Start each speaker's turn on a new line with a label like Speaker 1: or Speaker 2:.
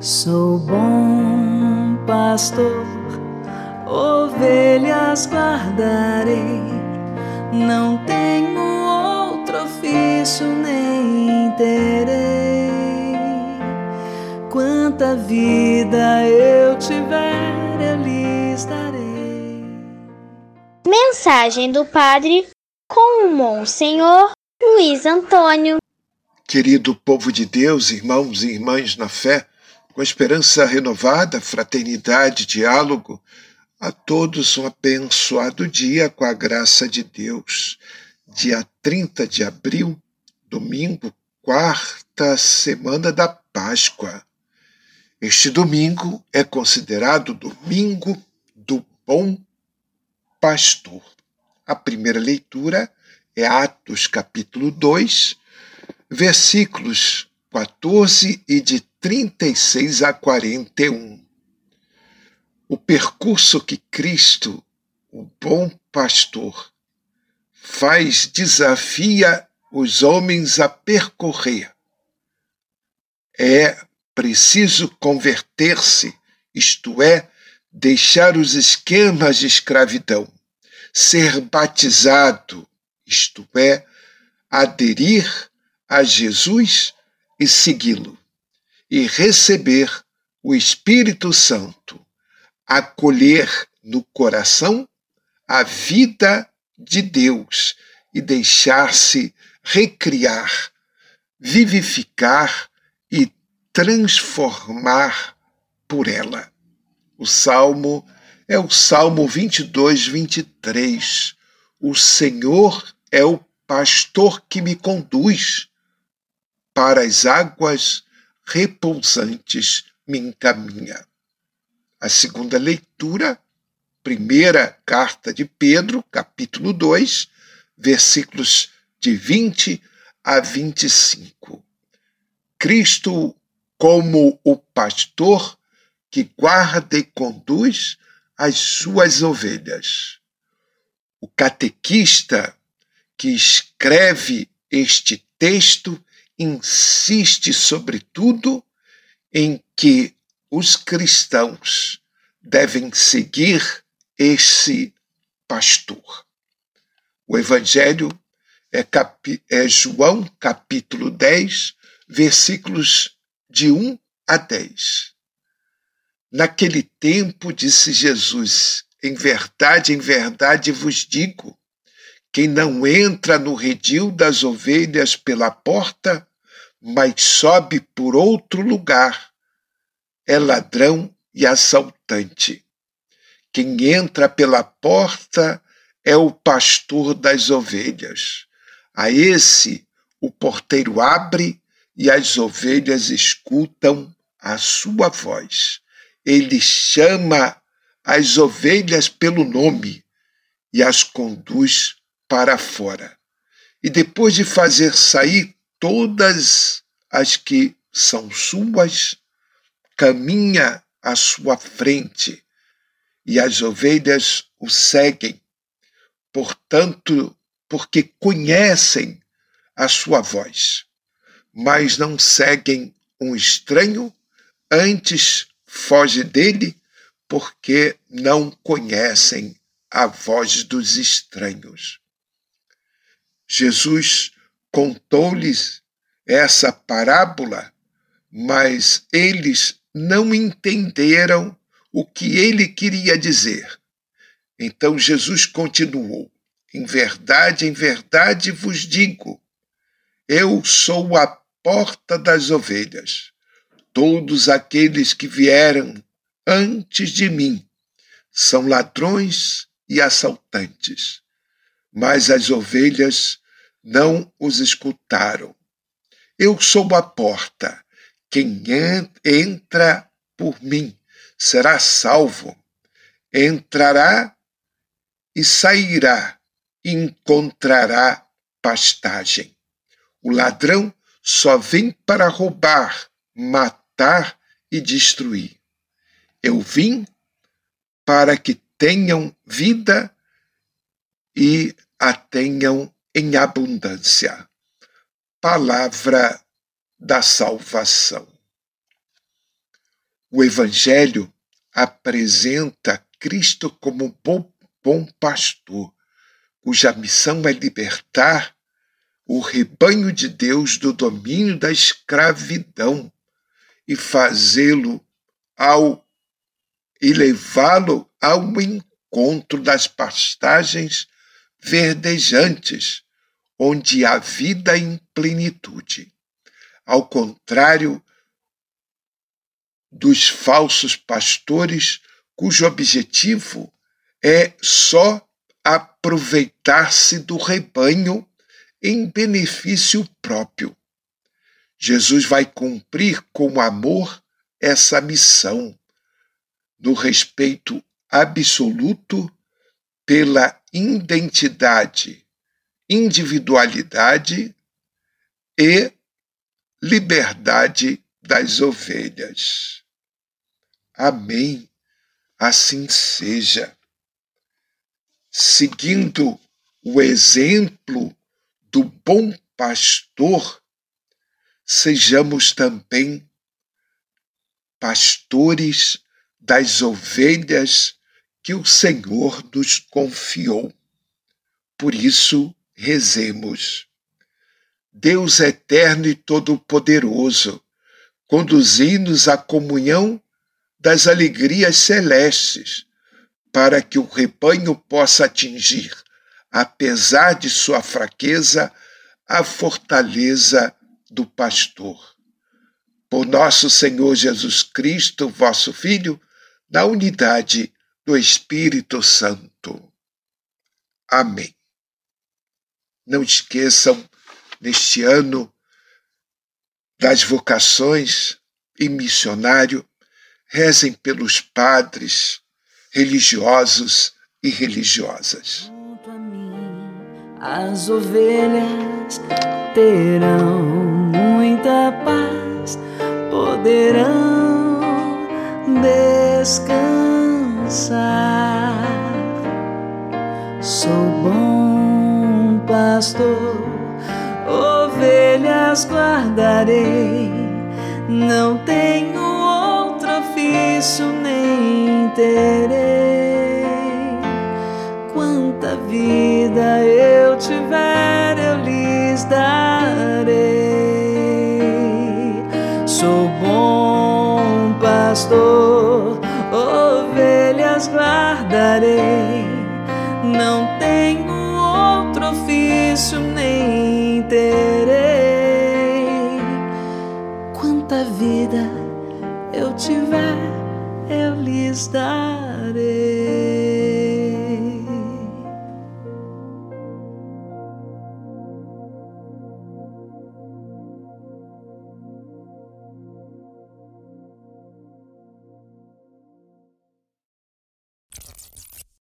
Speaker 1: Sou bom pastor, ovelhas guardarei, não tenho outro ofício nem terei. Quanta vida eu tiver, eu lhes darei.
Speaker 2: Mensagem do Padre com o Monsenhor Luiz Antônio.
Speaker 3: Querido povo de Deus, irmãos e irmãs na fé, com esperança renovada, fraternidade, diálogo, a todos um abençoado dia com a graça de Deus. Dia 30 de abril, domingo, quarta semana da Páscoa. Este domingo é considerado domingo do bom pastor. A primeira leitura é Atos capítulo 2, versículos 14 e de 36 a 41. O percurso que Cristo, o bom pastor, faz desafia os homens a percorrer. É preciso converter-se, isto é, deixar os esquemas de escravidão, ser batizado, isto é, aderir a Jesus e segui-lo e receber o Espírito Santo, acolher no coração a vida de Deus e deixar-se recriar, vivificar e transformar por ela. O salmo é o Salmo 22, 23. O Senhor é o pastor que me conduz para as águas repousantes me encaminha. A segunda leitura, primeira carta de Pedro, capítulo 2, versículos de 20 a 25. Cristo, como o pastor que guarda e conduz as suas ovelhas. O catequista que escreve este texto insiste, sobretudo, em que os cristãos devem seguir esse pastor. O Evangelho é, é João, capítulo 10, versículos de 1 a 10. Naquele tempo, disse Jesus: Em verdade, em verdade vos digo: quem não entra no redil das ovelhas pela porta, mas sobe por outro lugar. É ladrão e assaltante. Quem entra pela porta é o pastor das ovelhas. A esse o porteiro abre e as ovelhas escutam a sua voz. Ele chama as ovelhas pelo nome e as conduz para fora. E depois de fazer sair todas as que são suas, caminha à sua frente, e as ovelhas o seguem, portanto, porque conhecem a sua voz, mas não seguem um estranho, antes foge dele, porque não conhecem a voz dos estranhos. Jesus contou-lhes essa parábola, mas eles não entenderam o que ele queria dizer. Então Jesus continuou: Em verdade, em verdade vos digo, eu sou a porta das ovelhas. Todos aqueles que vieram antes de mim são ladrões e assaltantes, mas as ovelhas não os escutaram. Eu sou a porta. Quem entra por mim será salvo. Entrará e sairá, e encontrará pastagem. O ladrão só vem para roubar, matar e destruir. Eu vim para que tenham vida e a tenham em abundância. Palavra da salvação. O Evangelho apresenta Cristo como bom, bom pastor, cuja missão é libertar o rebanho de Deus do domínio da escravidão e fazê-lo ao e levá-lo ao encontro das pastagens verdejantes, onde há vida em plenitude. Ao contrário dos falsos pastores, cujo objetivo é só aproveitar-se do rebanho em benefício próprio. Jesus vai cumprir com amor essa missão, no respeito absoluto pela identidade, individualidade e liberdade das ovelhas. Amém. Assim seja. Seguindo o exemplo do bom pastor, sejamos também pastores das ovelhas que o Senhor nos confiou. Por isso, rezemos. Deus eterno e todo-poderoso, conduzi-nos à comunhão das alegrias celestes, para que o rebanho possa atingir, apesar de sua fraqueza, a fortaleza do pastor. Por nosso Senhor Jesus Cristo, vosso Filho, na unidade do Espírito Santo. Amém. Não esqueçam, neste ano das vocações e missionário, rezem pelos padres, religiosos e religiosas.
Speaker 1: Junto a mim, as ovelhas terão muita paz, poderão descansar. Sou bom pastor, ovelhas guardarei, não tenho outro ofício nem terei. Quanta vida eu tiver, eu lhes darei. Sou bom pastor, ovelhas guardarei. Não tenho outro ofício nem terei. Quanta vida eu tiver, eu lhes darei.